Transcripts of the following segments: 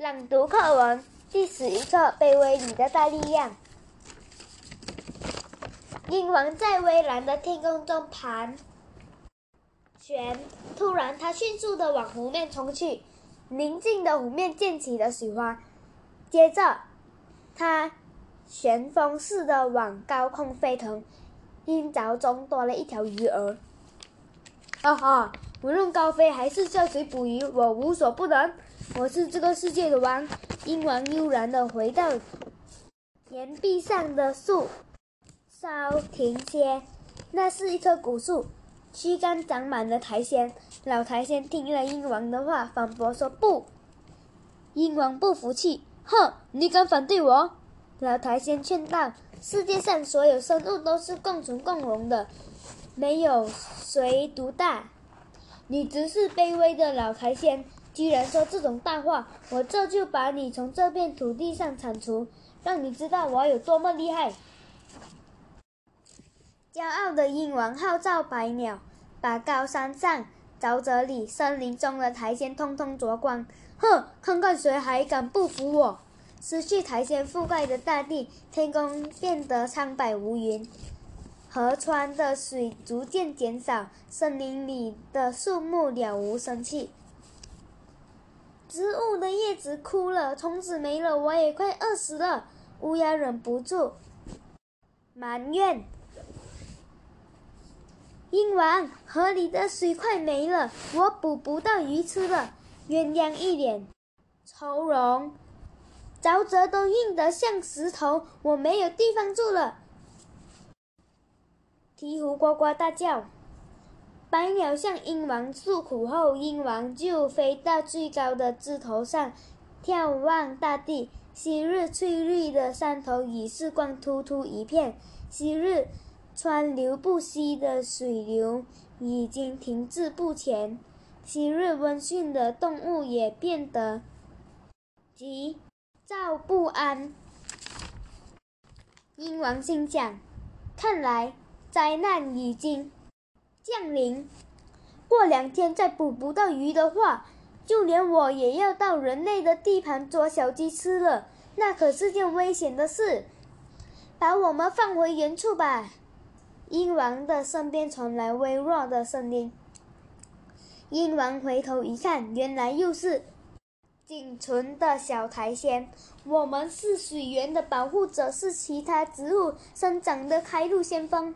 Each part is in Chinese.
朗读课文第十一课：卑微里的大力量。鹰王在蔚蓝的天空中盘旋，突然，它迅速的往湖面冲去。宁静的湖面溅起了水花，接着，它旋风似的往高空飞腾。鹰爪中多了一条鱼儿。哈哈，无论高飞还是下水捕鱼，我无所不能。我是这个世界的王。鹰王悠然地回到岩壁上的树梢停歇。那是一棵古树，躯干长满了苔藓。老苔藓听了鹰王的话，反驳说：“不。”鹰王不服气：“哼，你敢反对我？”老苔藓劝道：“世界上所有生物都是共存共荣的，没有谁独大。你只是卑微的老苔藓。”居然说这种大话！我这就把你从这片土地上铲除，让你知道我有多么厉害！骄傲的鹰王号召百鸟，把高山上、沼泽里、森林中的苔藓通通啄光。哼，看看谁还敢不服我！失去苔藓覆盖的大地，天空变得苍白无云，河川的水逐渐减少，森林里的树木了无生气。植物的叶子枯了，虫子没了，我也快饿死了。乌鸦忍不住埋怨：“鹰王，河里的水快没了，我捕不到鱼吃了。”鸳鸯一脸愁容：“沼泽都硬得像石头，我没有地方住了。”鹈鹕呱呱大叫。百鸟向鹰王诉苦后，鹰王就飞到最高的枝头上，眺望大地。昔日翠绿的山头已是光秃秃一片，昔日川流不息的水流已经停滞不前，昔日温驯的动物也变得急躁不安。鹰王心想：看来灾难已经。降临，过两天再捕不到鱼的话，就连我也要到人类的地盘捉小鸡吃了，那可是件危险的事。把我们放回原处吧。鹰王的身边传来微弱的声音。鹰王回头一看，原来又是仅存的小苔藓。我们是水源的保护者，是其他植物生长的开路先锋。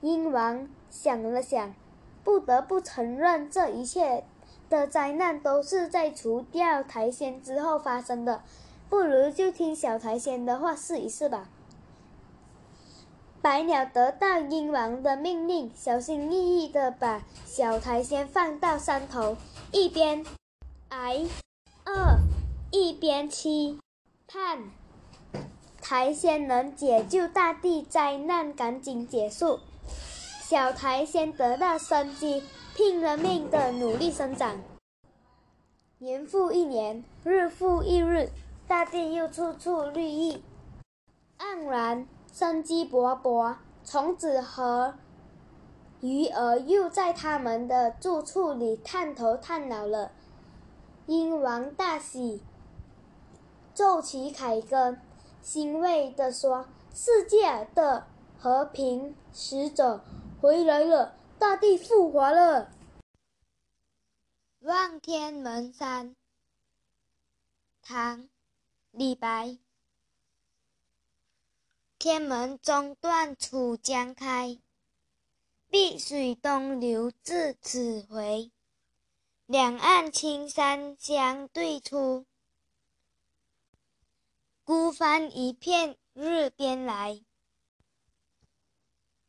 鹰王想了想，不得不承认，这一切的灾难都是在除掉苔藓之后发生的。不如就听小苔藓的话，试一试吧。百鸟得到鹰王的命令，小心翼翼地把小苔藓放到山头，一边挨饿，一边期盼苔藓能解救大地，灾难赶紧结束。小苔先得到生机，拼了命的努力生长。年复一年，日复一日，大地又处处绿意盎然，生机勃勃。虫子和鱼儿又在他们的住处里探头探脑了。鹰王大喜，奏起凯歌，欣慰地说：“世界的和平使者。”回来了，大地复活了。望天门山，唐·李白。天门中断楚江开，碧水东流至此回。两岸青山相对出，孤帆一片日边来。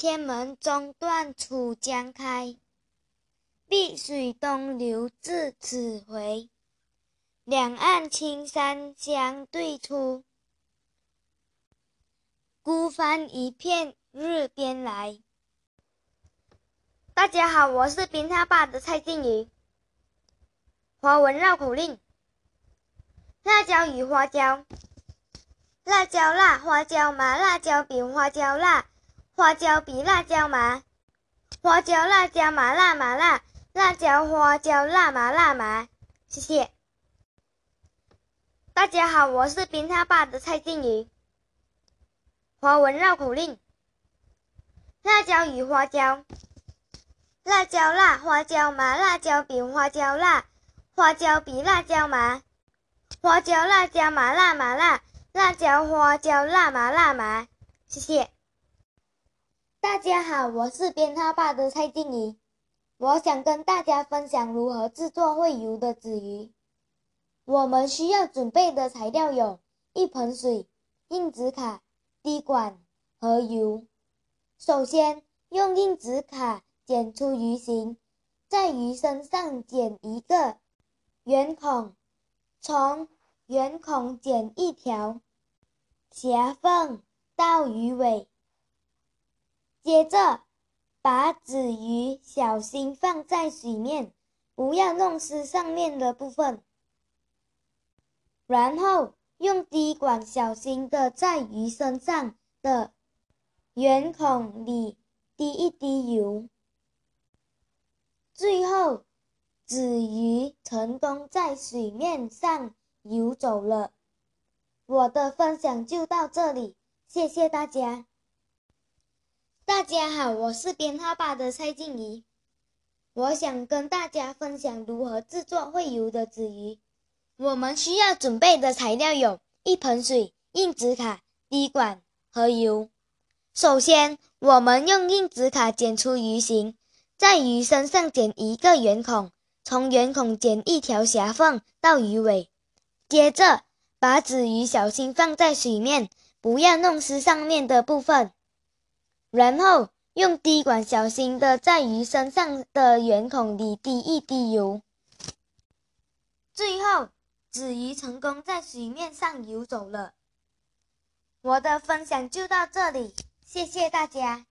天门中断楚江开，碧水东流至此回。两岸青山相对出，孤帆一片日边来。大家好，我是冰他爸的蔡静怡。华文绕口令：辣椒与花椒，辣椒辣，花椒麻，辣椒比花椒辣，花椒比辣椒麻，花椒辣椒麻辣麻辣，辣椒花椒辣麻辣麻。谢谢。大家好，我是冰他爸的蔡静怡。华文绕口令：辣椒与花椒，辣椒辣，花椒麻，辣椒比花椒辣，花椒比辣椒麻，花椒辣椒麻辣麻辣，辣椒花椒辣麻辣麻。谢谢。大家好，我是边他爸的蔡静怡，我想跟大家分享如何制作会游的纸鱼。我们需要准备的材料有：一盆水、硬纸卡、滴管和油。首先，用硬纸卡剪出鱼形，在鱼身上剪一个圆孔，从圆孔剪一条狭缝到鱼尾。接着，把纸鱼小心放在水面，不要弄湿上面的部分。然后用滴管小心的在鱼身上的圆孔里滴一滴油，最后纸鱼成功在水面上游走了。我的分享就到这里，谢谢大家。大家好，我是编号八的蔡静怡，我想跟大家分享如何制作会游的纸鱼。我们需要准备的材料有一盆水、硬纸卡、滴管和油。首先，我们用硬纸卡剪出鱼形，在鱼身上剪一个圆孔，从圆孔剪一条狭缝到鱼尾。接着，把纸鱼小心放在水面，不要弄湿上面的部分。然后，用滴管小心的在鱼身上的圆孔里滴一滴油。最后。子鱼成功在水面上游走了。我的分享就到这里，谢谢大家。